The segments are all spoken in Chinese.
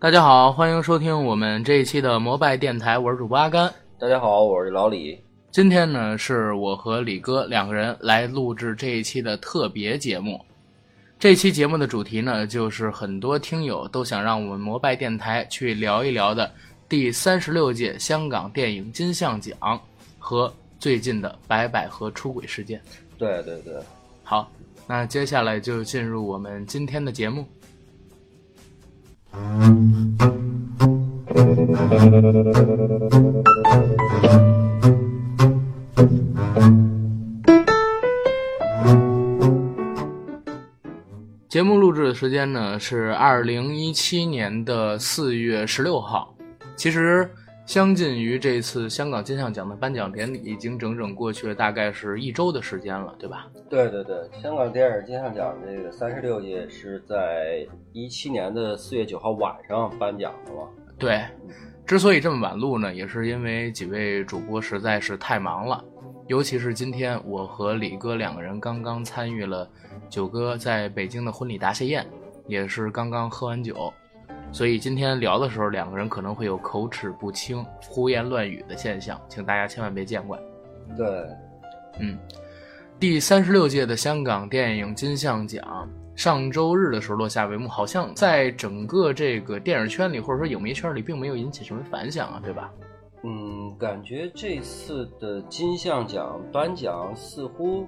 大家好，欢迎收听我们这一期的摩拜电台，我是主播阿甘。大家好，我是老李。今天呢，是我和李哥两个人来录制这一期的特别节目。这期节目的主题呢，就是很多听友都想让我们摩拜电台去聊一聊的第三十六届香港电影金像奖和最近的白百合出轨事件。对对对，好，那接下来就进入我们今天的节目。节目录制的时间呢是二零一七年的四月十六号。其实，相近于这次香港金像奖的颁奖典礼，已经整整过去了大概是一周的时间了，对吧？对对对，香港电影金像奖这个三十六届是在一七年的四月九号晚上颁奖的嘛？对，之所以这么晚录呢，也是因为几位主播实在是太忙了，尤其是今天我和李哥两个人刚刚参与了九哥在北京的婚礼答谢宴，也是刚刚喝完酒，所以今天聊的时候，两个人可能会有口齿不清、胡言乱语的现象，请大家千万别见怪。对，嗯，第三十六届的香港电影金像奖上周日的时候落下帷幕，好像在整个这个电影圈里或者说影迷圈里，并没有引起什么反响啊，对吧？嗯，感觉这次的金像奖颁奖似乎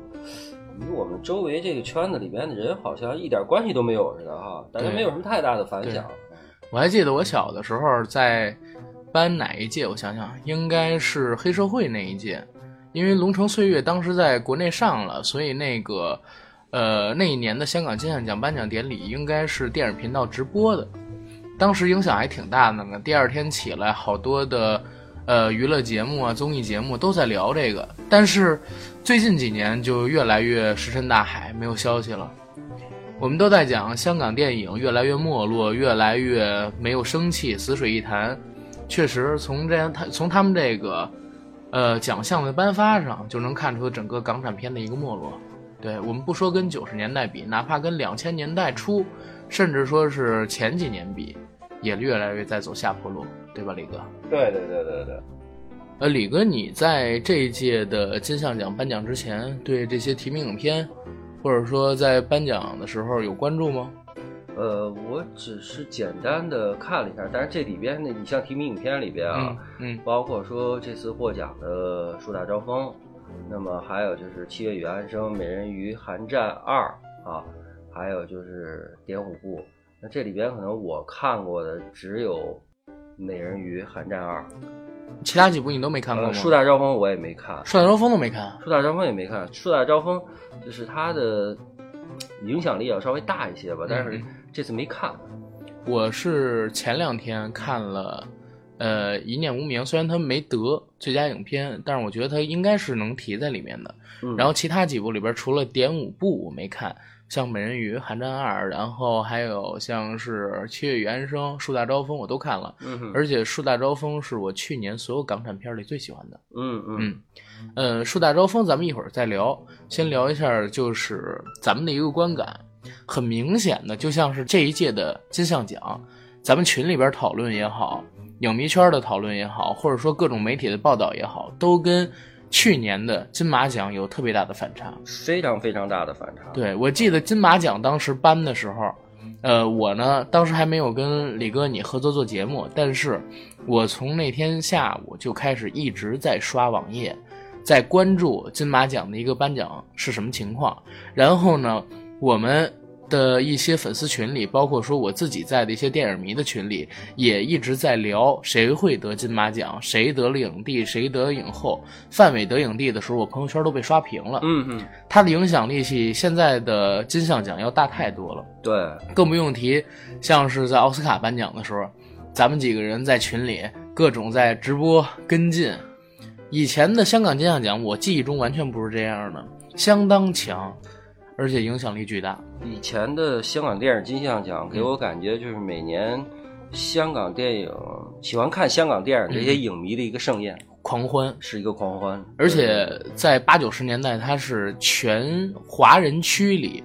与我们周围这个圈子里边的人好像一点关系都没有似的哈，大家没有什么太大的反响。我还记得我小的时候在颁哪一届，我想想，应该是黑社会那一届，因为《龙城岁月》当时在国内上了，所以那个呃那一年的香港金像奖颁奖典礼应该是电视频道直播的，当时影响还挺大的呢。第二天起来，好多的呃娱乐节目啊、综艺节目都在聊这个，但是最近几年就越来越石沉大海，没有消息了。我们都在讲香港电影越来越没落，越来越没有生气，死水一潭。确实，从这样他从他们这个呃奖项的颁发上，就能看出整个港产片的一个没落。对我们不说跟九十年代比，哪怕跟两千年代初，甚至说是前几年比，也越来越在走下坡路，对吧，李哥？对对对对对。呃，李哥，你在这一届的金像奖颁奖之前，对这些提名影片，或者说在颁奖的时候有关注吗？呃，我只是简单的看了一下，但是这里边呢，你像提名影片里边啊，嗯嗯包括说这次获奖的《树大招风》，那么还有就是《七月与安生》《美人鱼》《寒战二》啊，还有就是《点五部》。那这里边可能我看过的只有《美人鱼》《寒战二》，其他几部你都没看过吗？呃，《树大招风》我也没看，树大招风都没看。《树大招风》也没看，《树大招风》就是它的影响力要稍微大一些吧，但是嗯这次没看。我是前两天看了，呃，《一念无名》，虽然它没得最佳影片，但是我觉得它应该是能提在里面的。嗯然后其他几部里边，除了《点五部》我没看，像《美人鱼》《寒战二》，然后还有像是《七月与安生》《树大招风》，我都看了。嗯而且《树大招风》是我去年所有港产片里最喜欢的。嗯嗯嗯，呃，树大招风咱们一会儿再聊，先聊一下就是咱们的一个观感。很明显的，就像是这一届的金像奖，咱们群里边讨论也好，影迷圈的讨论也好，或者说各种媒体的报道也好，都跟去年的金马奖有特别大的反差。非常非常大的反差。对我记得金马奖当时颁的时候，呃，我呢当时还没有跟李哥你合作做节目，但是我从那天下午就开始一直在刷网页，在关注金马奖的一个颁奖是什么情况。然后呢，我们的一些粉丝群里，包括说我自己在的一些电影迷的群里，也一直在聊谁会得金马奖，谁得了影帝，谁得影后。范伟得影帝的时候，我朋友圈都被刷屏了。嗯嗯，他的影响力比现在的金像奖要大太多了，对，更不用提像是在奥斯卡颁奖的时候，咱们几个人在群里各种在直播跟进。以前的香港金像奖，我记忆中完全不是这样的，相当强，而且影响力巨大。以前的香港电影金像奖给我感觉就是每年香港电影喜欢看香港电影这些影迷的一个盛宴，狂欢，是一个狂欢。而且在八九十年代，它是全华人区里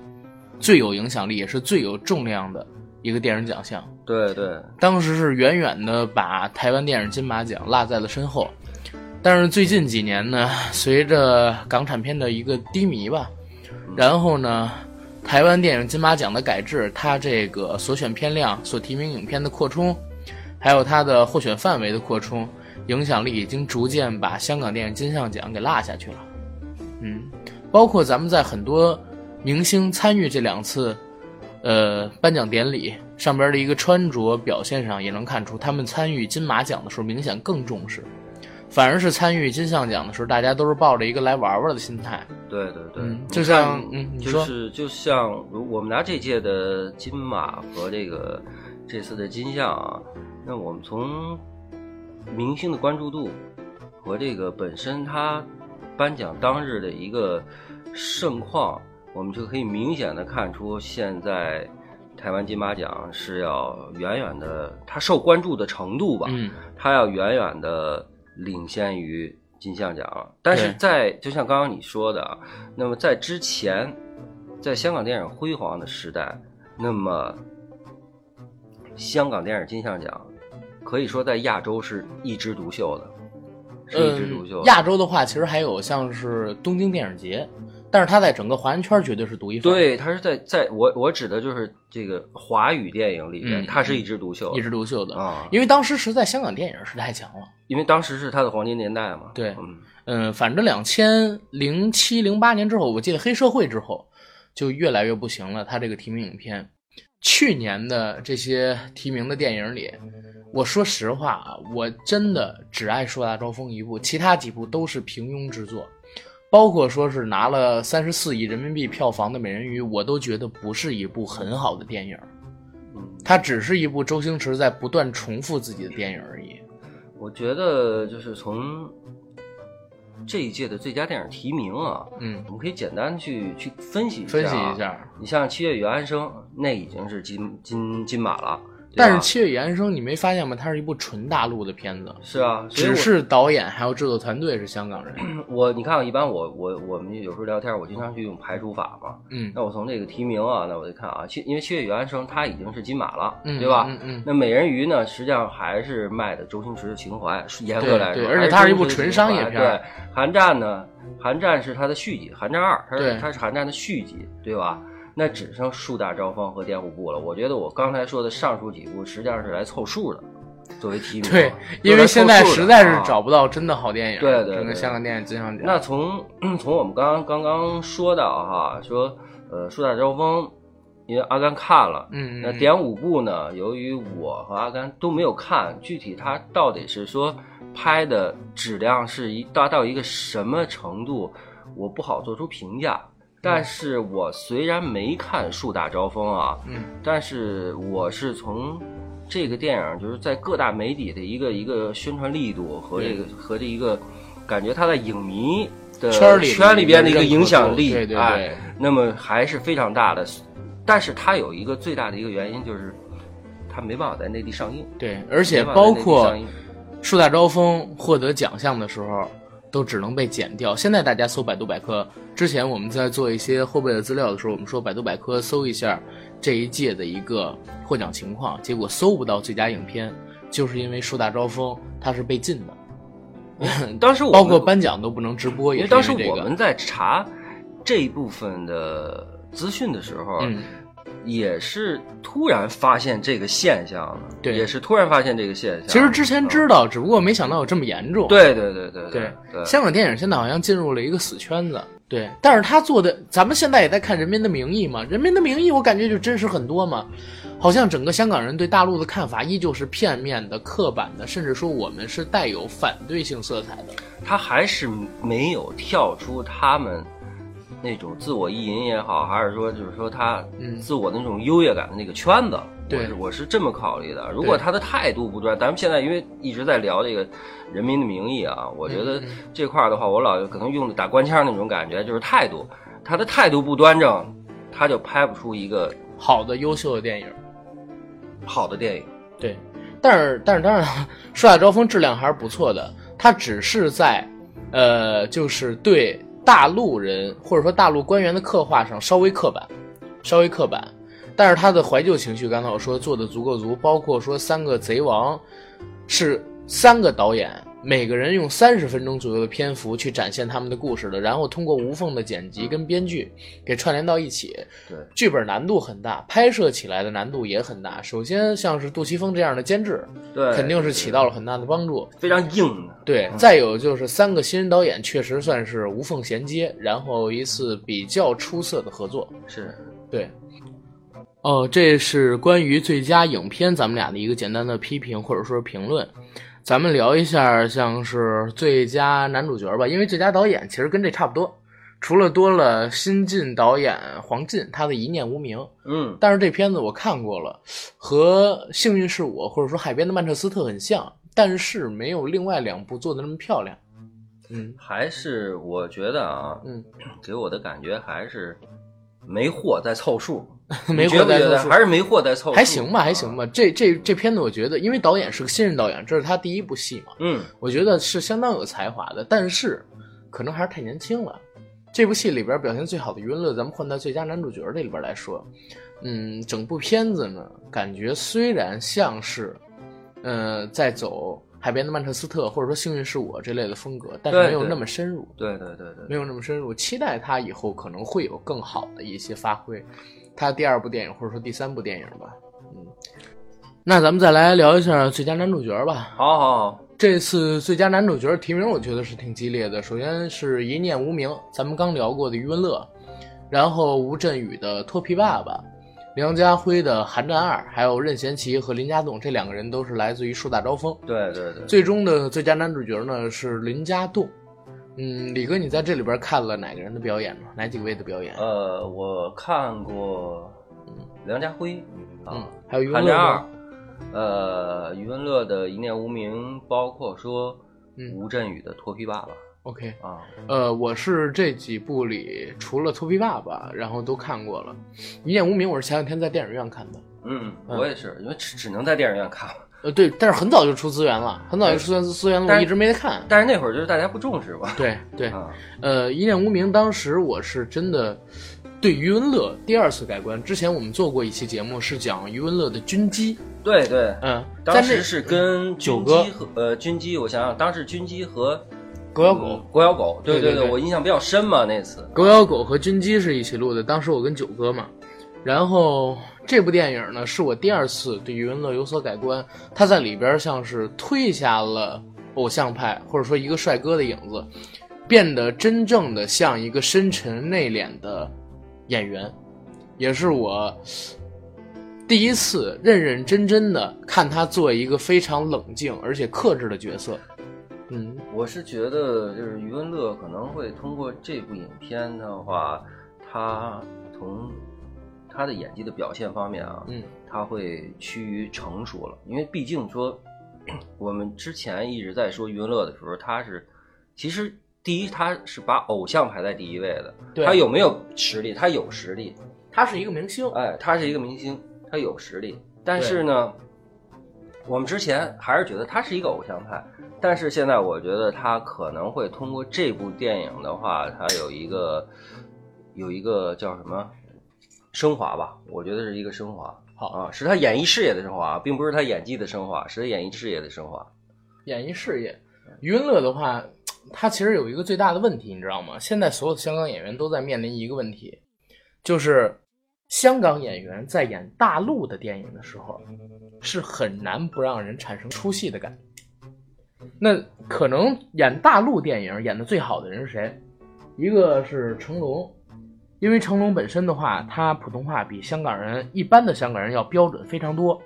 最有影响力也是最有重量的一个电影奖项。对对，当时是远远的把台湾电影金马奖落在了身后。但是最近几年呢，随着港产片的一个低迷吧，然后呢，台湾电影金马奖的改制，它这个所选片量、所提名影片的扩充，还有它的获选范围的扩充，影响力已经逐渐把香港电影金像奖给落下去了。嗯，包括咱们在很多明星参与这两次，呃，颁奖典礼上边的一个穿着表现上，也能看出他们参与金马奖的时候明显更重视。反而是参与金像奖的时候，大家都是抱着一个来玩玩的心态。对对对，就像嗯，你说，就是就像如我们拿这届的金马和这个这次的金像啊，那我们从明星的关注度和这个本身他颁奖当日的一个盛况，我们就可以明显的看出，现在台湾金马奖是要远远的，它受关注的程度吧，嗯，它要远远的。领先于金像奖，但是在就像刚刚你说的，那么在之前，在香港电影辉煌的时代，那么香港电影金像奖可以说在亚洲是一枝独秀的，是一枝独秀。亚洲的话，其实还有像是东京电影节。但是他在整个华人圈绝对是独一份。对，他是在在我我指的就是这个华语电影里面，他是一枝独秀，一枝独秀的啊。因为当时实在香港电影是太强了，因为当时是他的黄金年代嘛。对，嗯，反正两千零七零八年之后，我记得黑社会之后就越来越不行了。他这个提名影片，去年的这些提名的电影里，我说实话啊，我真的只爱《树大招风》一部，其他几部都是平庸之作。包括说是拿了三十四亿人民币票房的《美人鱼》，我都觉得不是一部很好的电影，它只是一部周星驰在不断重复自己的电影而已。我觉得就是从这一届的最佳电影提名啊，嗯，我们可以简单去去分析分析一下。你像《七月与安生》，那已经是金金金马了。但是《七月与安生》，你没发现吗？它是一部纯大陆的片子。是啊，只是导演还有制作团队是香港人。我你看，一般我我我们有时候聊天，我经常去用排除法嘛。嗯。那我从这个提名啊，那我就看啊，七因为《七月与安生》它已经是金马了，对吧？嗯嗯。那《美人鱼》呢，实际上还是卖的周星驰的情怀，严格来说。对对，而且它是一部纯商业片。对，《寒战》呢，《寒战》是它的续集，《寒战二》它是它是《寒战》的续集，对吧？那只剩树大招风和电虎部了。我觉得我刚才说的上述几部实际上是来凑数的，作为提名。对，因为现在实在是找不到真的好电影。对对，整个香港电影金像奖。那从 从我们刚刚刚刚说到哈，说呃树大招风，因为阿甘看了，嗯，那点五部呢？由于我和阿甘都没有看，具体它到底是说拍的质量是一达到一个什么程度，我不好做出评价。但是我虽然没看《树大招风》啊，嗯，但是我是从这个电影就是在各大媒体的一个一个宣传力度和这个和这一个感觉，它在影迷的圈里圈里边的一个影响力，对对对，那么还是非常大的。但是它有一个最大的一个原因就是它没办法在内地上映，对，而且包括《树大招风》获得奖项的时候。都只能被剪掉。现在大家搜百度百科，之前我们在做一些后备的资料的时候，我们说百度百科搜一下这一届的一个获奖情况，结果搜不到最佳影片，就是因为树大招风它是被禁的。当时我包括颁奖都不能直播，因为当时我们在查这一部分的资讯的时候。也是突然发现这个现象了，对，也是突然发现这个现象。其实之前知道，只不过没想到有这么严重。对对对对对对。香港电影现在好像进入了一个死圈子，对。但是他做的，咱们现在也在看《人民的名义》嘛，《人民的名义》我感觉就真实很多嘛。好像整个香港人对大陆的看法依旧是片面的、刻板的，甚至说我们是带有反对性色彩的。他还是没有跳出他们。那种自我意淫也好，还是说就是说他自我的那种优越感的那个圈子，我是我是这么考虑的。如果他的态度不端，咱们现在因为一直在聊这个《人民的名义》啊，我觉得这块的话，我老可能用打官腔那种感觉，就是态度，他的态度不端正，他就拍不出一个好的、优秀的电影，好的电影。对，但是但是当然，《树大招风》质量还是不错的，它只是在呃，就是对。大陆人或者说大陆官员的刻画上稍微刻板，稍微刻板，但是他的怀旧情绪，刚才我说做的足够足，包括说三个贼王是三个导演，每个人用三十分钟左右的篇幅去展现他们的故事的，然后通过无缝的剪辑跟编剧给串联到一起。对，剧本难度很大，拍摄起来的难度也很大。首先，像是杜琪峰这样的监制，对，肯定是起到了很大的帮助。非常硬的。对，再有就是三个新人导演确实算是无缝衔接，然后一次比较出色的合作。是，对。哦，这是关于最佳影片咱们俩的一个简单的批评或者说评论。咱们聊一下像是最佳男主角吧，因为最佳导演其实跟这差不多，除了多了新晋导演黄进他的一念无名。嗯，但是这片子我看过了，和《幸运是我》或者说《海边的曼彻斯特》很像，但是没有另外两部做的那么漂亮。嗯，还是我觉得啊，嗯，给我的感觉还是没货在凑数。没货在凑数，还是没货在凑，还行吧，还行吧。这这这片子，我觉得，因为导演是个新人导演，这是他第一部戏嘛，嗯，我觉得是相当有才华的，但是可能还是太年轻了。这部戏里边表现最好的余文乐，咱们换到最佳男主角这里边来说，嗯，整部片子呢，感觉虽然像是，呃，在走海边的曼彻斯特或者说幸运是我这类的风格，但是没有那么深入，对对对对，没有那么深入。期待他以后可能会有更好的一些发挥。他第二部电影或者说第三部电影吧，嗯，那咱们再来聊一下最佳男主角吧。好好好，这次最佳男主角提名我觉得是挺激烈的。首先是一念无名，咱们刚聊过的余文乐，然后吴镇宇的《脱皮爸爸》，梁家辉的《寒战二》，还有任贤齐和林家栋这两个人都是来自于树大招风。对对对，最终的最佳男主角呢是林家栋。嗯，李哥，你在这里边看了哪个人的表演呢？哪几位的表演？呃，我看过梁家辉，啊，还有余文乐。二，呃，余文乐的一念无名，包括说吴镇宇的脱皮爸爸。OK 啊，呃，我是这几部里除了脱皮爸爸，然后都看过了。一念无名，我是前两天在电影院看的。嗯，我也是，因为只只能在电影院看。呃，对，但是很早就出资源了，很早就出资资源了，我一直没得看。但是那会儿就是大家不重视吧？对对，呃，一念无名，当时我是真的对余文乐第二次改观。之前我们做过一期节目，是讲余文乐的军机。对对，嗯，当时是跟九哥和呃军机，我想想，当时军机和狗咬狗，狗咬狗，对对对，我印象比较深嘛那次。狗咬狗和军机是一起录的，当时我跟九哥嘛。然后这部电影呢，是我第二次对余文乐有所改观。他在里边像是褪下了偶像派或者说一个帅哥的影子，变得真正的像一个深沉内敛的演员，也是我第一次认认真真的看他做一个非常冷静而且克制的角色。嗯，我是觉得就是余文乐可能会通过这部影片的话，他从他的演技的表现方面啊，嗯，他会趋于成熟了，因为毕竟说，我们之前一直在说余文乐的时候，他是其实第一他是把偶像排在第一位的，他有没有实力？他有实力，他是一个明星，哎，他是一个明星，他有实力，但是呢，我们之前还是觉得他是一个偶像派，但是现在我觉得他可能会通过这部电影的话，他有一个有一个叫什么？升华吧，我觉得是一个升华。好啊，是他演艺事业的升华，并不是他演技的升华，是他演艺事业的升华。演艺事业，余文乐的话，他其实有一个最大的问题，你知道吗？现在所有的香港演员都在面临一个问题，就是香港演员在演大陆的电影的时候，是很难不让人产生出戏的感觉。那可能演大陆电影演的最好的人是谁？一个是成龙。因为成龙本身的话，他普通话比香港人一般的香港人要标准非常多。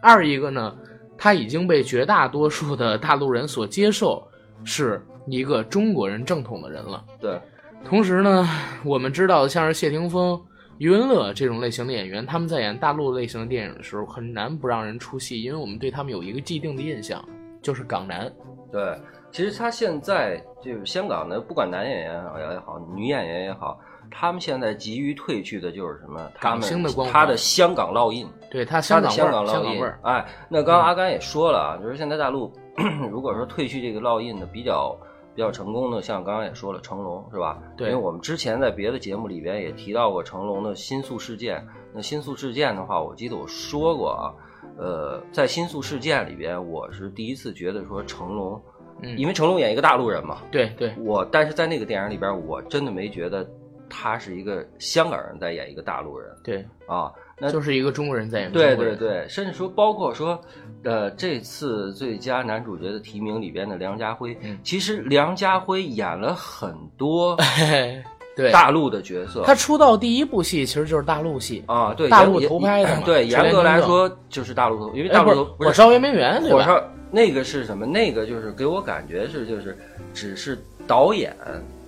二一个呢，他已经被绝大多数的大陆人所接受，是一个中国人正统的人了。对。同时呢，我们知道像是谢霆锋、余文乐这种类型的演员，他们在演大陆类型的电影的时候，很难不让人出戏，因为我们对他们有一个既定的印象，就是港男。对，其实他现在就是香港的，不管男演员也好，女演员也好。他们现在急于褪去的就是什么？他们的光他的香港烙印，对他香港烙印。哎，那刚刚阿甘也说了啊，就是现在大陆 如果说褪去这个烙印的比较比较成功的，像刚刚也说了成龙是吧？对因为我们之前在别的节目里边也提到过成龙的新宿事件。那新宿事件的话，我记得我说过啊，呃，在新宿事件里边，我是第一次觉得说成龙，嗯，因为成龙演一个大陆人嘛，对对，我但是在那个电影里边，我真的没觉得他是一个香港人在演一个大陆人对，啊。那就是一个中国人在演中对国人，对对，甚至说包括说，呃，这次最佳男主角的提名里边的梁家辉，嗯其实梁家辉演了很多嘿 对，大陆的角色。他出道第一部戏其实就是大陆戏，啊，对，大陆严投拍的对，严格来说就是大陆投，因为大陆投不是火烧圆明园？火烧那个是什么？那个就是给我感觉是就是只是导演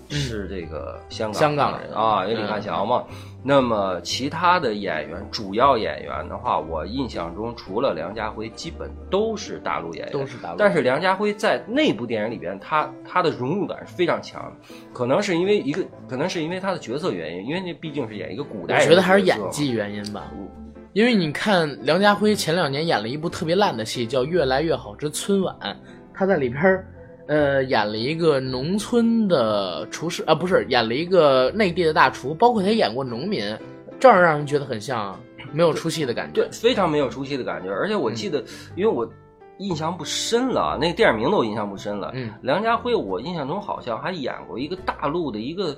是这个香港嗯香港人啊，因为李嗯汉祥嘛。那么其他的演员，主要演员的话，我印象中除了梁家辉，基本都是大陆演员，都是大陆但是梁家辉在那部电影里边，他他的融入感是非常强的，可能是因为一个，可能是因为他的角色原因，因为那毕竟是演一个古代我。觉得还是演技原因吧。因为你看梁家辉前两年演了一部特别烂的戏，叫《越来越好之春晚》，他在里边儿，呃，演了一个农村的厨师啊，不是演了一个内地的大厨，包括他演过农民，这样让人觉得很像没有出戏的感觉。对，非常没有出戏的感觉。而且我记得，因为我印象不深了，那个电影名字我印象不深了。嗯，梁家辉，我印象中好像还演过一个大陆的一个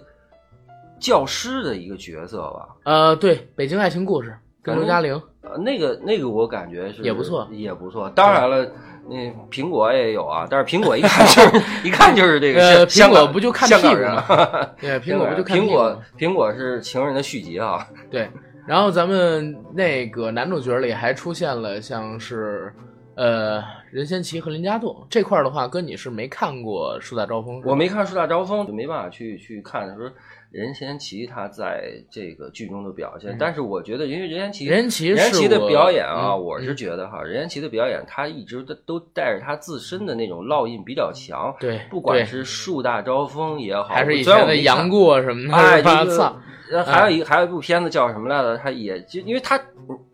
教师的一个角色吧。呃，对，《北京爱情故事》跟刘嘉玲，呃，那个那个我感觉是也不错也不错。当然了，那苹果也有啊，但是苹果一看就是 一看就是这个呃香港苹果不就看香港人屁股吗吗？对，苹果不就看苹果屁股吗苹果是情人的续集啊。对，然后咱们那个男主角里还出现了像是呃任贤齐和林家栋这块儿的话，哥你是没看过《树大招风》是吧？我没看《树大招风》，就没办法去去看说任贤齐他在这个剧中的表现。嗯但是我觉得，因为任贤齐任贤齐的表演啊，嗯我是觉得哈，任贤齐的表演他一直都都带着他自身的那种烙印比较强。对，不管是树大招风也好，还是以前的杨过什么的，哎，是吧？就是操，呃还有一还有一部片子叫什么来着？他也就因为他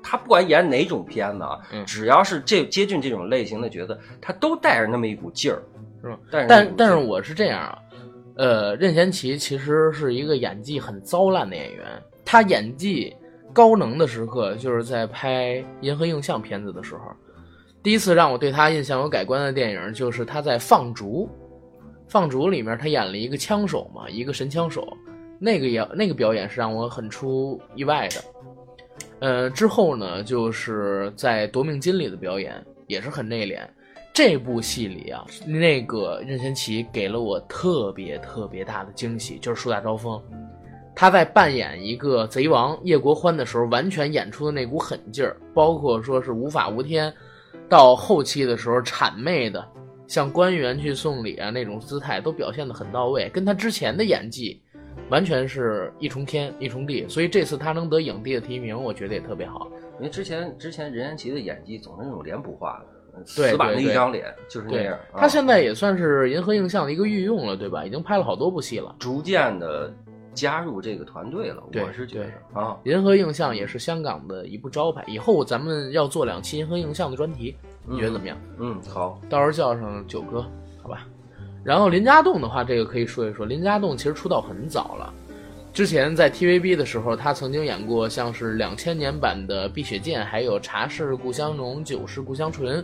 他不管演哪种片子啊，嗯只要是这接近这种类型的角色，他都带着那么一股劲儿，是吧？但是但但是我是这样啊，呃，任贤齐其实是一个演技很糟烂的演员，他演技高能的时刻就是在拍《银河映像》片子的时候。第一次让我对他印象有改观的电影，就是他在《放逐》，《放逐》里面他演了一个枪手嘛，一个神枪手，那个也那个表演是让我很出意外的。呃，之后呢，就是在《夺命金》里的表演也是很内敛。这部戏里啊，那个任贤齐给了我特别特别大的惊喜，就是《树大招风》。他在扮演一个贼王叶国欢的时候，完全演出的那股狠劲儿，包括说是无法无天，到后期的时候谄媚的向官员去送礼啊那种姿态，都表现得很到位，跟他之前的演技完全是一重天一重地。所以这次他能得影帝的提名，我觉得也特别好。因为之前之前任贤齐的演技总是那种脸谱化的，死板的一张脸就是那样。啊他现在也算是银河映像的一个御用了，对吧？已经拍了好多部戏了。逐渐的加入这个团队了，对我是觉得啊，银河映像也是香港的一部招牌，以后咱们要做两期银河映像的专题，你觉得怎么样？嗯，好，到时候叫上九哥，好吧？然后林家栋的话，这个可以说一说。林家栋其实出道很早了，之前在 TVB 的时候，他曾经演过像是两千年版的《碧血剑》，还有《茶是故乡浓，酒是故乡醇》，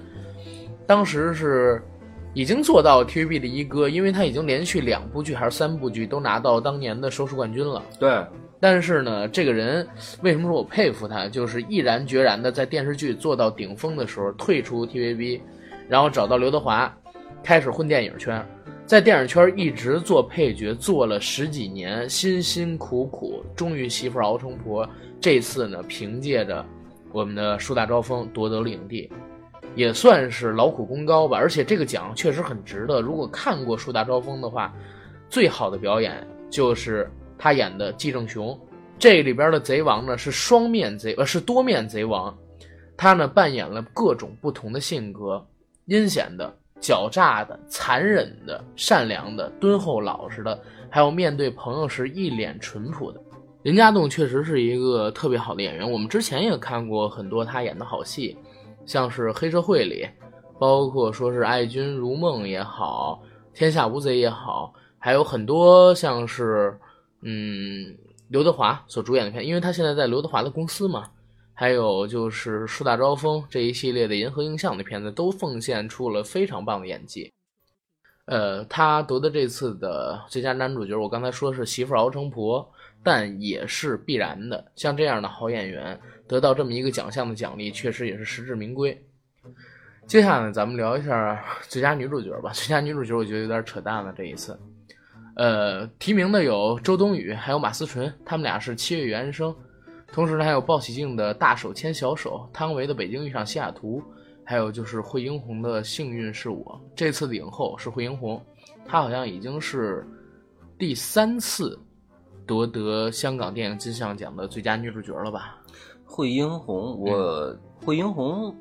当时是已经做到 TVB 的一哥，因为他已经连续两部剧还是三部剧都拿到当年的收视冠军了。对，但是呢，这个人为什么说我佩服他？就是毅然决然的在电视剧做到顶峰的时候退出 TVB，然后找到刘德华，开始混电影圈，在电影圈一直做配角，做了十几年，辛辛苦苦，终于媳妇熬成婆。这次呢，凭借着我们的树大招风夺得了影帝，也算是劳苦功高吧。而且这个奖确实很值得。如果看过《树大招风》的话，最好的表演就是他演的季正雄。这里边的贼王呢是双面贼，呃是多面贼王，他呢扮演了各种不同的性格，阴险的、狡诈的、残忍的、善良的、敦厚老实的，还有面对朋友时一脸淳朴的。林家栋确实是一个特别好的演员，我们之前也看过很多他演的好戏，像是《黑社会》里，包括说是《爱君如梦》也好，《天下无贼》也好，还有很多像是嗯刘德华所主演的片，因为他现在在刘德华的公司嘛。还有就是《树大招风》这一系列的银河映像的片子，都奉献出了非常棒的演技。呃，他得的这次的最佳男主角，我刚才说是媳妇熬成婆，但也是必然的。像这样的好演员得到这么一个奖项的奖励，确实也是实至名归。接下来咱们聊一下最佳女主角吧。最佳女主角我觉得有点扯淡了，这一次。呃，提名的有周冬雨，还有马思纯，他们俩是《七月与安生》。同时呢，还有鲍喜静的大手牵小手，汤唯的北京遇上西雅图，还有就是惠英红的幸运是我。这次的影后是惠英红，她好像已经是第三次夺得香港电影金像奖的最佳女主角了吧？惠英红，我惠英红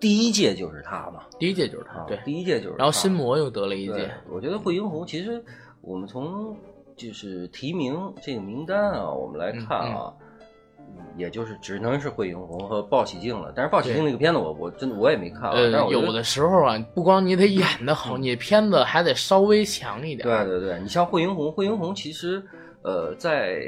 第一届就是她嘛，第一届就是她，对，第一届就是。然后新魔又得了一届。我觉得惠英红其实我们从就是提名这个名单啊，我们来看啊。也就是只能是惠英红和鲍喜静了，但是鲍喜静那个片子我我真的我也没看。啊呃，有的时候啊，不光你得演的好，你片子还得稍微强一点。对对对，你像惠英红，惠英红其实呃在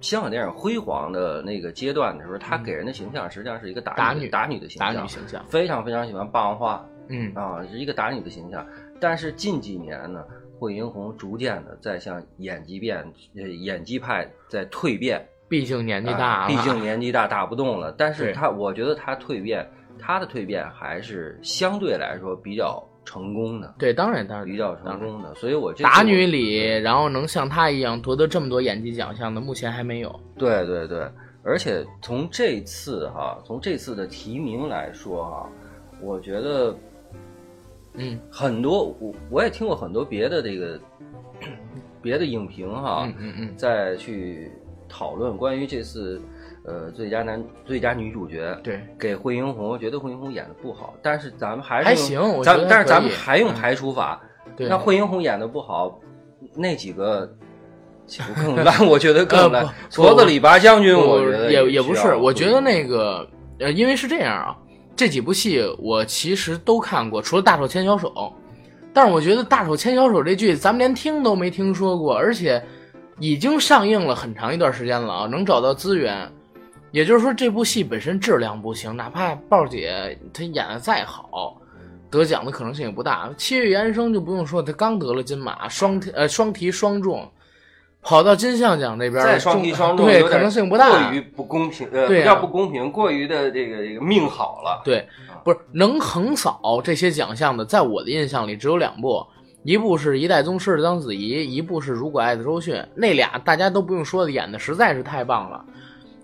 香港电影辉煌的那个阶段的时候，她给人的形象实际上是一个打女打女的形象，打女形象，非常非常喜欢霸王花，嗯啊是一个打女的形象。但是近几年呢，惠英红逐渐的在向演技变呃演技派在蜕变。毕竟年纪大了，毕竟年纪大打不动了。但是他，我觉得他蜕变，他的蜕变还是相对来说比较成功的。对，当然当然比较成功的。所以我打女里，然后能像她一样夺得这么多演技奖项的，目前还没有。对对对，而且从这次哈，从这次的提名来说哈，我觉得，嗯，很多我我也听过很多别的这个别的影评哈，嗯嗯嗯，再去。讨论关于这次，呃，最佳男、最佳女主角，对，给惠英红，我觉得惠英红演的不好，但是咱们还是还行，咱但是咱们还用排除法，对那惠英红演的不好，那几个更烂？我觉得更烂。矬子里拔将军，我觉得也也不是，我觉得那个，呃，因为是这样啊，这几部戏我其实都看过，除了《大手牵小手》，但是我觉得《大手牵小手》这剧咱们连听都没听说过，而且。已经上映了很长一段时间了啊，能找到资源，也就是说这部戏本身质量不行，哪怕豹姐她演的再好，得奖的可能性也不大。七月与安生就不用说，她刚得了金马，双呃双提双中，跑到金像奖那边再双提双中，对可能性不大，过于不公平，呃，比较不公平，过于的这个这个命好了。对，不是能横扫这些奖项的，在我的印象里只有两部。一部是一代宗师的章子怡，一部是如果爱的周迅，那俩大家都不用说的，演的实在是太棒了。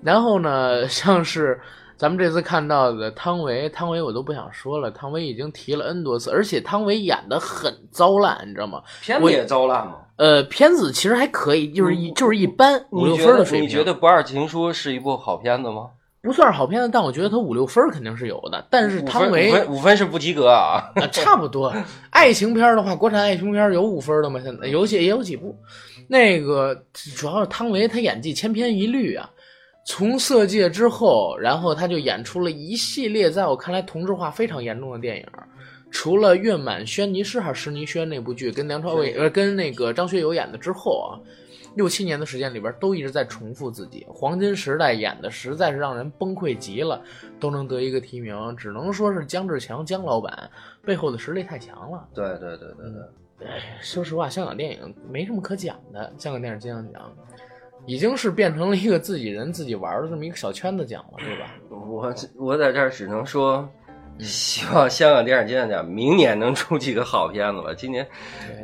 然后呢，像是咱们这次看到的汤唯，汤唯我都不想说了，汤唯已经提了 N 多次，而且汤唯演的很糟烂，你知道吗？片子也糟烂吗？呃，片子其实还可以，就是一就是一般五六分的水平。你觉得《不二情书》是一部好片子吗？不算是好片子，但我觉得它五六分肯定是有的。但是汤唯五分五分是不及格啊，差不多。爱情片的话，国产爱情片有五分的吗？现在有几也有几部。那个主要是汤唯，她演技千篇一律啊。从《色戒》之后，然后他就演出了一系列在我看来同质化非常严重的电影。除了《月满轩尼诗》还是《施尼轩》那部剧，跟梁朝伟呃跟那个张学友演的之后啊。六七年的时间里边，都一直在重复自己。黄金时代演的实在是让人崩溃极了，都能得一个提名，只能说是姜志强姜老板背后的实力太强了。对对对对对，哎，说实话，香港电影没什么可讲的。香港电影金像奖已经是变成了一个自己人自己玩的这么一个小圈子奖了，对吧？我我在这儿只能说，希望香港电影金像奖明年能出几个好片子吧。今年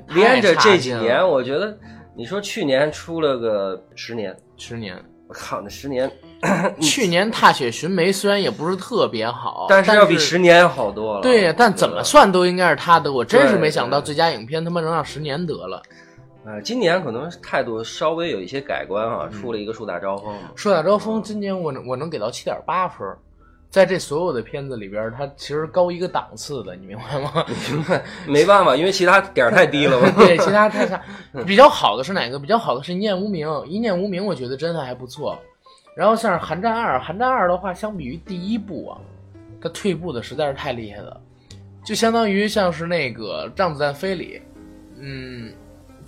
连着这几年，我觉得。你说去年出了个十年，十年，我靠，那十年，去年《踏雪寻梅》虽然也不是特别好，但是要比十年好多了。对呀，但怎么算都应该是他的，我真是没想到最佳影片他妈能让十年得了。呃，今年可能态度稍微有一些改观啊，出了一个《树大招风》。树大招风今年我我能给到七点八分。在这所有的片子里边，它其实高一个档次的，你明白吗？明白，没办法，因为其他点儿太低了嘛。对，其他太差。比较好的是哪个？比较好的是《一念无名》，《一念无名》我觉得真的还不错。然后像是《寒战二》，《寒战二》的话，相比于第一部啊，它退步的实在是太厉害了。就相当于像是那个《让子弹飞》里，嗯，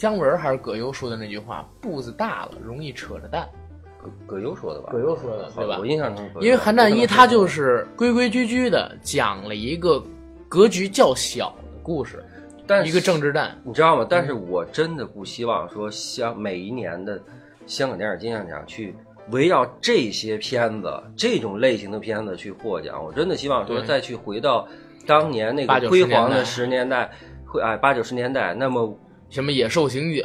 姜文还是葛优说的那句话：“步子大了，容易扯着蛋。葛葛优说的吧？葛优说的，对吧我？印象中，因为《韩战一》他就是规规矩矩的讲了一个格局较小的故事，但是一个政治战。你知道吗？但是我真的不希望说香每一年的香港电影金像奖去围绕这些片子、这种类型的片子去获奖。我真的希望说再去回到当年那个辉煌的十年代，会哎八九十年代，那么什么野兽刑警，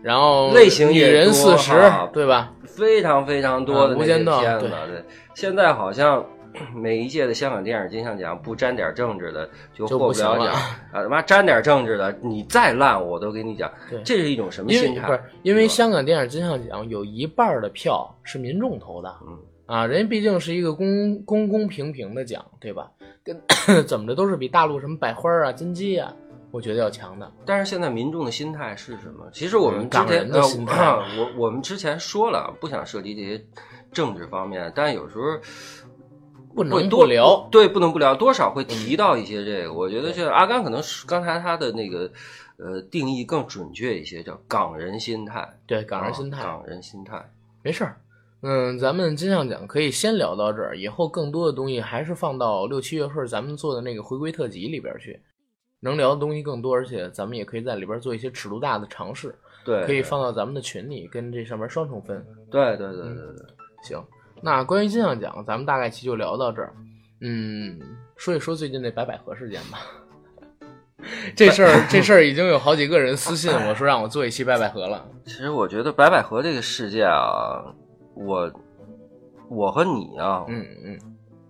然后类型女人四十，对吧？非常非常多的啊无那些间道对片子。对，现在好像。每一届的香港电影金像奖不沾点政治的就就获不了奖啊！他妈沾点政治的，你再烂我都给你讲，这是一种什么心态？不是因为香港电影金像奖有一半的票是民众投的，嗯啊，人家毕竟是一个公公公平平的奖，对吧？跟 怎么着都是比大陆什么百花啊、金鸡啊，我觉得要强的。但是现在民众的心态是什么？其实我们之港前人的心态呃 我我们之前说了，不想涉及这些政治方面，但有时候不能不聊，对，不能不聊，多少会提到一些这个。我觉得这阿甘可能是刚才他的那个呃定义更准确一些，叫港人心态。对港人心态，啊港人心态。没事儿。嗯，咱们金像奖可以先聊到这儿，以后更多的东西还是放到六七月份咱们做的那个回归特辑里边去，能聊的东西更多，而且咱们也可以在里边做一些尺度大的尝试，对，可以放到咱们的群里，跟这上面双重分。对对对对对。行，那关于金像奖，咱们大概其就聊到这儿。嗯，说一说最近那白百合事件吧。这事儿，这事儿已经有好几个人私信我说让我做一期白百合了。其实我觉得白百合这个事件啊，我我和你啊，嗯嗯，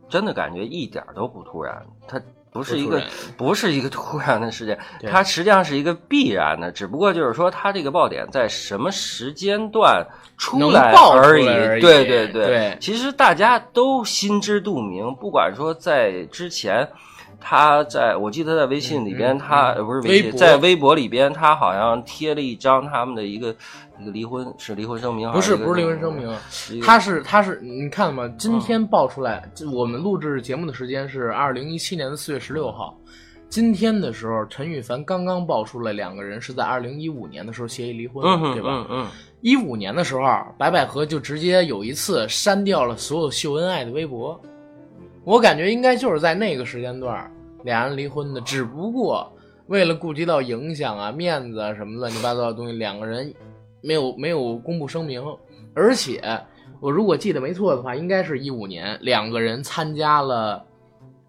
真的感觉一点都不突然，它不是一个不是一个突然的事件，它实际上是一个必然的，只不过就是说它这个爆点在什么时间段出来爆而已对对对对其实大家都心知肚明，不管说在之前。他在我记得在微信里边，他不是微信，在微博里边，他好像贴了一张他们的一个一个离婚是离婚声明，不是不是离婚声明，他是他是你看嘛，今天爆出来，我们录制节目的时间是二零一七年的四月十六号。今天的时候，陈羽凡刚刚爆出来两个人是在二零一五年的时候协议离婚，嗯对吧？嗯嗯，一五年的时候，白百合就直接有一次删掉了所有秀恩爱的微博。我感觉应该就是在那个时间段，俩人离婚的。只不过为了顾及到影响啊、面子啊什么乱七八糟的东西，两个人没有没有公布声明。而且我如果记得没错的话，应该是一五年，两个人参加了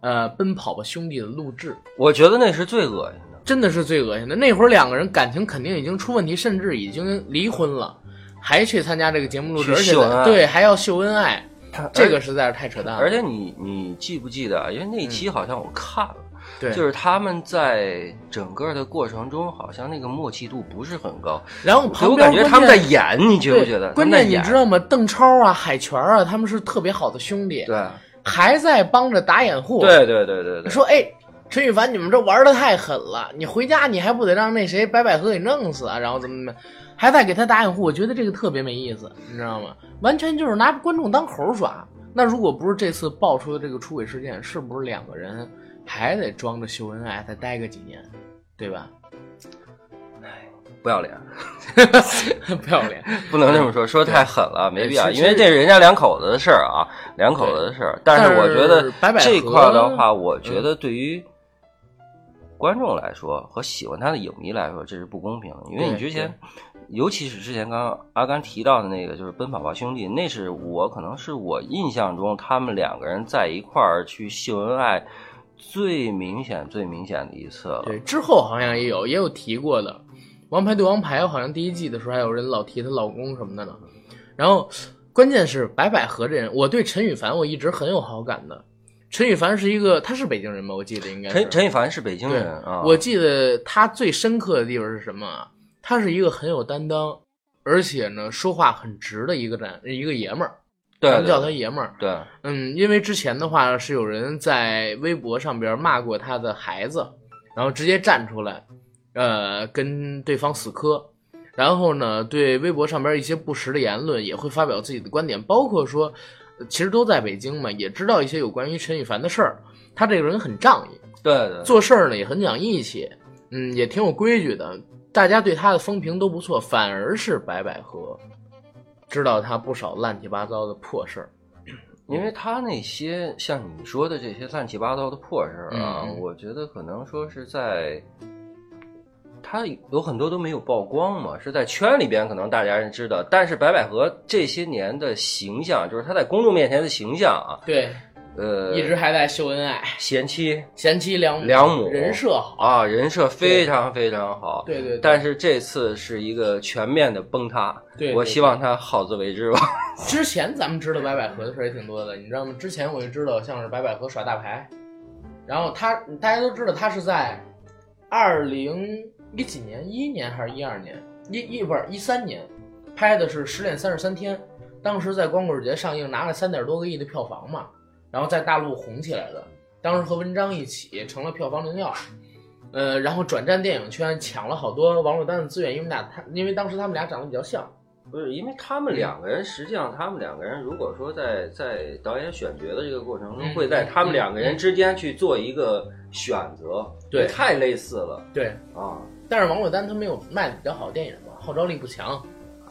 呃《奔跑吧兄弟》的录制。我觉得那是最恶心的。真的是最恶心的。那会儿两个人感情肯定已经出问题，甚至已经离婚了，还去参加这个节目录制，而且对还要秀恩爱，这个实在是太扯淡了。而且你你记不记得啊？因为那一期好像我看了，嗯对，就是他们在整个的过程中，好像那个默契度不是很高。然后旁边感觉他们在演，你觉不觉得？关键你知道吗？邓超啊、海泉啊，他们是特别好的兄弟，对还在帮着打掩护。对对对对对，说哎。陈羽凡，你们这玩的太狠了！你回家你还不得让那谁白百合给弄死啊？然后怎么怎么，还在给他打掩护，我觉得这个特别没意思，你知道吗？完全就是拿观众当猴耍。那如果不是这次爆出的这个出轨事件，是不是两个人还得装着秀恩爱再待个几年，对吧？不要脸，不要脸，不能这么说，说太狠了，没必要，因为这是人家两口子的事儿啊，两口子的事儿。但是我觉得这块儿的话，我觉嗯得对于观众来说和喜欢他的影迷来说，这是不公平的，因为你之前。尤其是之前刚刚阿甘提到的那个，就是《奔跑吧兄弟》，那是我可能是我印象中他们两个人在一块儿去秀恩爱最明显、最明显的一次了。对，之后好像也有也有提过的，《王牌对王牌》好像第一季的时候还有人老提她老公什么的呢。然后关键是白百合这人，我对陈羽凡我一直很有好感的。陈羽凡是一个，他是北京人吗？我记得应该是陈陈羽凡是北京人啊，我记得他最深刻的地方是什么啊？他是一个很有担当，而且呢说话很直的一个男一个爷们儿，对咱们叫他爷们儿。对嗯，因为之前的话是有人在微博上边骂过他的孩子，然后直接站出来，呃，跟对方死磕，然后呢，对微博上边一些不实的言论也会发表自己的观点，包括说，呃其实都在北京嘛，也知道一些有关于陈羽凡的事儿。他这个人很仗义，对对，做事儿呢也很讲义气。嗯，也挺有规矩的，大家对他的风评都不错，反而是白百合知道他不少乱七八糟的破事儿。因为他那些像你说的这些乱七八糟的破事儿啊，嗯我觉得可能说是在他有很多都没有曝光嘛，是在圈里边可能大家人知道，但是白百合这些年的形象，就是他在公众面前的形象啊，对，呃，一直还在秀恩爱，贤妻贤妻良母，良母人设好。啊，人设非常非常好。对对对但是这次是一个全面的崩塌。对对我希望他好自为之吧。之前咱们知道白百合的事儿也挺多的，你知道吗？之前我就知道像是白百合耍大牌，然后他大家都知道他是在二零一几年，一一年还是一二年，一一不是一三年拍的是《失恋三十三天》，当时在光棍节上映，拿了三点多个亿的票房嘛，然后在大陆红起来的，当时和文章一起成了票房灵药。呃，然后转战电影圈，抢了好多王珞丹的资源，因为俩他，因为当时他们俩长得比较像，不是，因为他们两个人，实际上他们两个人，如果说在在导演选角的这个过程中，嗯会在他们两个人之间去做一个选择，对太类似了对，啊！但是王珞丹她没有卖的比较好的电影嘛，号召力不强，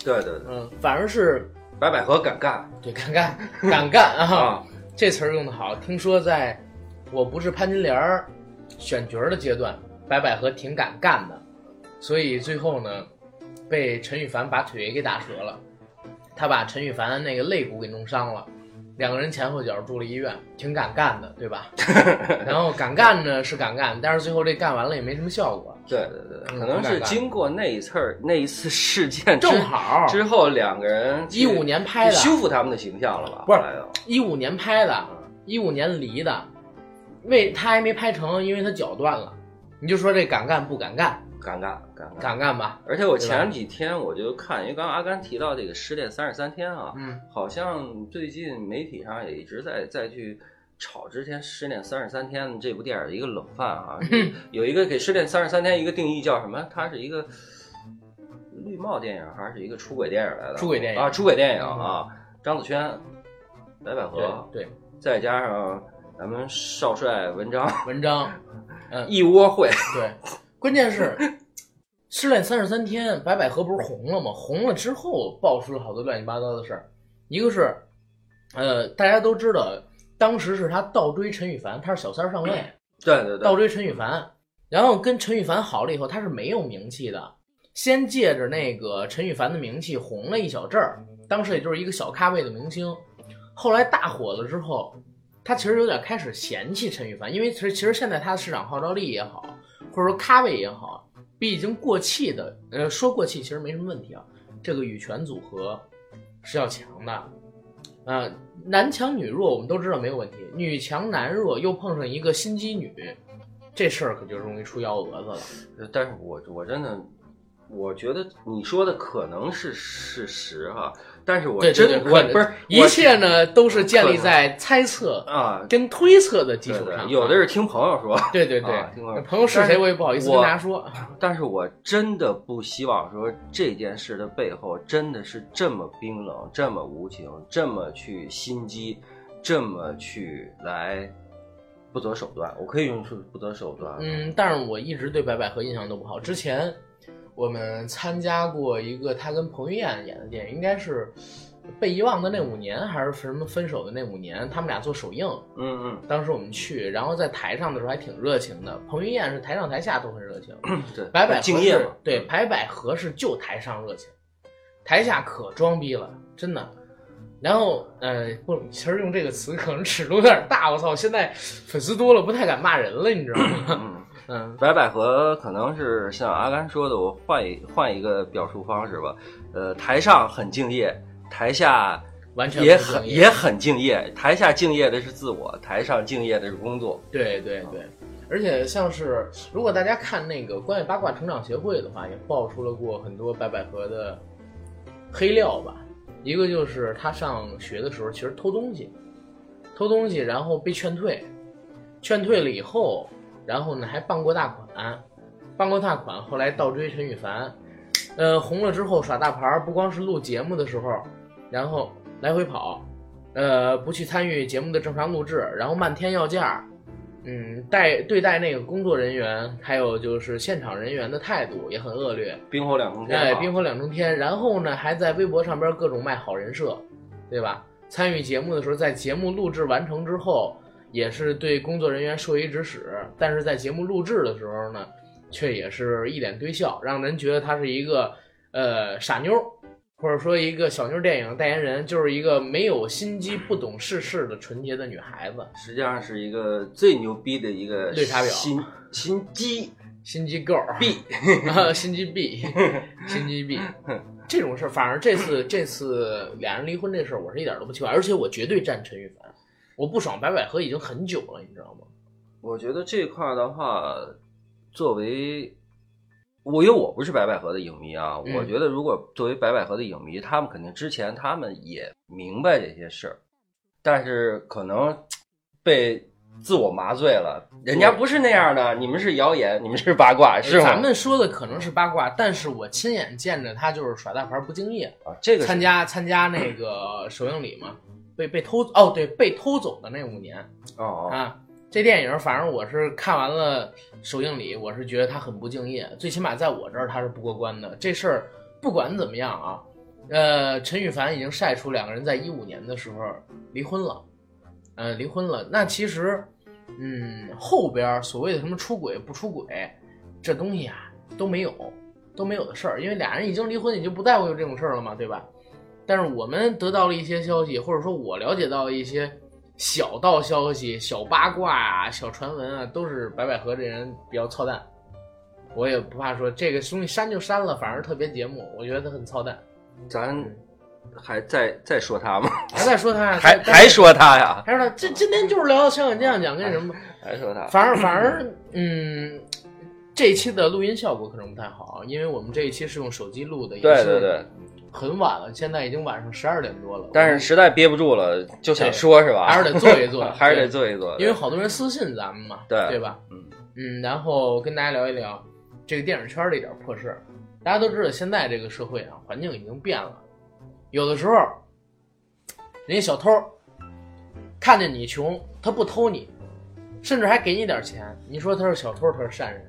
对对对，嗯，反而是白百合敢干对敢干敢干 啊，啊！这词儿用的好。听说在我不是潘金莲儿选角儿的阶段，白百合挺敢干的，所以最后呢，被陈羽凡把腿给打折了，他把陈羽凡那个肋骨给弄伤了。两个人前后脚住了医院，挺敢干的，对吧？然后敢干呢是敢干，但是最后这干完了也没什么效果，对对对可能是经过那一次儿那一次事件正好之后，两个人一五年拍的，修复他们的形象了吧？不是一五年拍的，一五年离的，为他还没拍成，因为他脚断了。你就说这敢干不敢干？尴尬尴尬。尴尬吧？而且我前几天我就看，因为刚刚阿甘提到这个失恋三十三天啊，嗯，好像最近媒体上也一直在在去炒之前《失恋三十三天》这部电影的一个冷饭啊，有一个给《失恋三十三天》一个定义叫什么？它是一个绿帽电影还是一个出轨电影来的？出轨电影嗯啊，出轨电影啊，张子萱、白百合，对对，再加上咱们少帅文章，文章，嗯，一窝会。对，关键是失恋三十三天，白百合不是红了吗？红了之后爆出了好多乱七八糟的事儿，一个是，呃，大家都知道，当时是他倒追陈羽凡，他是小三儿上位。对对对，倒追陈羽凡，然后跟陈羽凡好了以后，他是没有名气的，先借着那个陈羽凡的名气红了一小阵儿，当时也就是一个小咖位的明星，后来大火了之后，他其实有点开始嫌弃陈羽凡，因为其实其实现在他的市场号召力也好，或者说咖位也好，比已经过气的，呃，说过气其实没什么问题啊，这个羽泉组合是要强的。呃，男强女弱我们都知道没有问题，女强男弱又碰上一个心机女，这事儿可就容易出幺蛾子了。但是我我真的，我觉得你说的可能是事实哈，但是我真我不是一切呢都是建立在猜测啊，跟推测的基础上。有的是听朋友说，对对对啊听朋友，朋友是谁我也不好意思跟大家说。但是我真的不希望说这件事的背后真的是这么冰冷、这么无情、这么去心机、这么去来不择手段。我可以用出不择手段。嗯，但是我一直对白百合印象都不好。之前我们参加过一个他跟彭于晏演的电影，应该是《被遗忘的那五年》还是什么《分手的那五年》，他们俩做首映。嗯嗯当时我们去，然后在台上的时候还挺热情的。彭于晏是台上台下都很热情，嗯，对，白百敬业嘛，对，白百合是就台上热情，台下可装逼了，真的。然后，呃，不，其实用这个词可能尺度有点大。我操，现在粉丝多了，不太敢骂人了，你知道吗？嗯。嗯，白百合可能是像阿甘说的，我换一换一个表述方式吧。呃，台上很敬业，台下完全也很也很敬业。台下敬业的是自我，台上敬业的是工作。对对对，而且像是如果大家看那个关于八卦成长协会的话，也爆出了过很多白百合的黑料吧。一个就是他上学的时候其实偷东西，偷东西然后被劝退，劝退了以后，然后呢还傍过大款，傍过大款，后来倒追陈羽凡，呃红了之后耍大牌儿，不光是录节目的时候，然后来回跑，呃不去参与节目的正常录制，然后漫天要价，嗯，待对待那个工作人员，还有就是现场人员的态度也很恶劣，冰火两重天。哎，冰火两重天。然后呢，还在微博上边各种卖好人设，对吧？参与节目的时候，在节目录制完成之后，也是对工作人员授以指使，但是在节目录制的时候呢，却也是一脸堆笑，让人觉得她是一个呃傻妞。或者说一个小妞电影代言人，就是一个没有心机、不懂世事的纯洁的女孩子。实际上是一个最牛逼的一个绿茶婊，心心机心机 girl B，心机 B，心机 B。这种事儿，反而这次这次俩人离婚这事儿，我是一点都不奇怪，而且我绝对站陈羽凡。我不爽白百合已经很久了，你知道吗？我觉得这块的话，作为。我因为我不是白百合的影迷啊，我觉得如果作为白百合的影迷，他们肯定之前他们也明白这些事儿，但是可能被自我麻醉了。人家不是那样的，你们是谣言，你们是八卦，是吗？咱们说的可能是八卦，但是我亲眼见着他就是耍大牌不敬业啊。这个参加参加那个首映礼嘛，被被偷哦，对，被偷走的那五年哦啊。这电影反正我是看完了首映礼，我是觉得他很不敬业，最起码在我这儿他是不过关的。这事儿不管怎么样啊，呃，陈羽凡已经晒出两个人在一五年的时候离婚了，呃，离婚了。那其实，嗯，后边所谓的什么出轨不出轨，这东西啊都没有，都没有的事儿，因为俩人已经离婚，也就不在乎有这种事儿了嘛，对吧？但是我们得到了一些消息，或者说我了解到了一些。小道消息、小八卦啊、小传闻啊，都是白百合这人比较操蛋。我也不怕说这个东西删就删了，反而特别节目，我觉得他很操蛋。咱还在在说他吗？还在说他？还还说他呀？还说他？这今天就是聊香港酱讲跟什么？还说他？反而反而嗯，这一期的录音效果可能不太好，因为我们这一期是用手机录的。对对对。很晚了，现在已经晚上十二点多了。但是实在憋不住了，就想说是吧？还是得做一做，还是得做一做。因为好多人私信咱们嘛，对对吧？嗯嗯，然后跟大家聊一聊这个电影圈的一点破事。大家都知道，现在这个社会啊，环境已经变了。有的时候，人家小偷看见你穷，他不偷你，甚至还给你点钱。你说他是小偷，他是善人。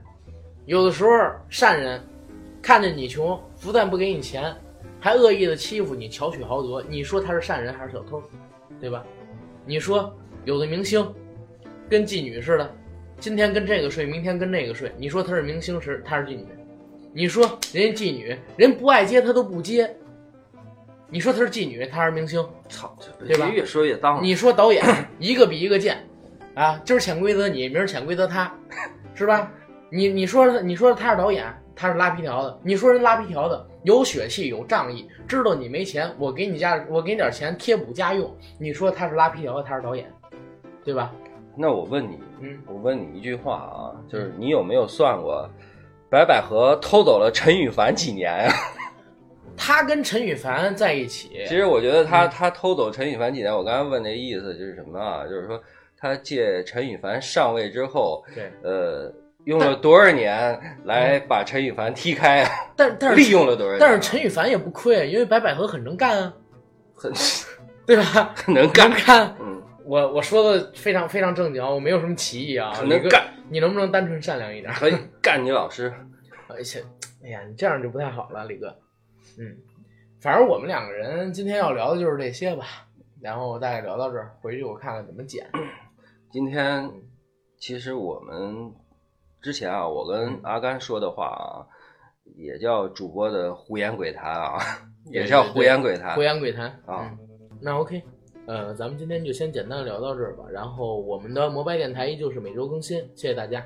有的时候，善人看见你穷，不但不给你钱。还恶意的欺负你，巧取豪夺。你说他是善人还是小偷，对吧？你说有的明星跟妓女似的，今天跟这个睡，明天跟那个睡。你说他是明星时，他是妓女。你说人家妓女，人不爱接他都不接。你说他是妓女，他是明星，操，对吧？越说越脏。你说导演一个比一个贱，啊，今儿潜规则你，明儿潜规则他，是吧？你你说你说他是导演。他是拉皮条的，你说人拉皮条的有血气有仗义，知道你没钱，我给你家我给你点钱贴补家用。你说他是拉皮条的，他是导演，对吧？那我问你，嗯，我问你一句话啊，就是你有没有算过，白百合偷走了陈羽凡几年呀？他跟陈羽凡在一起，其实我觉得他他偷走陈羽凡几年，我刚才问那意思就是什么啊？就是说他借陈羽凡上位之后，对，呃。用了多少年来把陈羽凡踢开啊？但但是利用了多少？但是陈羽凡也不亏，因为白百合很能干啊，很 对吧？很能干干。嗯，我我说的非常非常正经，我没有什么歧义啊。很能干，你能不能单纯善良一点？可以干你老师。而且，哎呀，你这样就不太好了，李哥。嗯，反正我们两个人今天要聊的就是这些吧。然后大概聊到这儿，回去我看看怎么剪。今天其实我们。之前啊，我跟阿甘说的话啊，也叫主播的胡言鬼谈啊，也叫胡言鬼谈。胡言鬼谈啊，那 OK，呃，咱们今天就先简单聊到这儿吧。然后我们的摩拜电台依旧是每周更新，谢谢大家。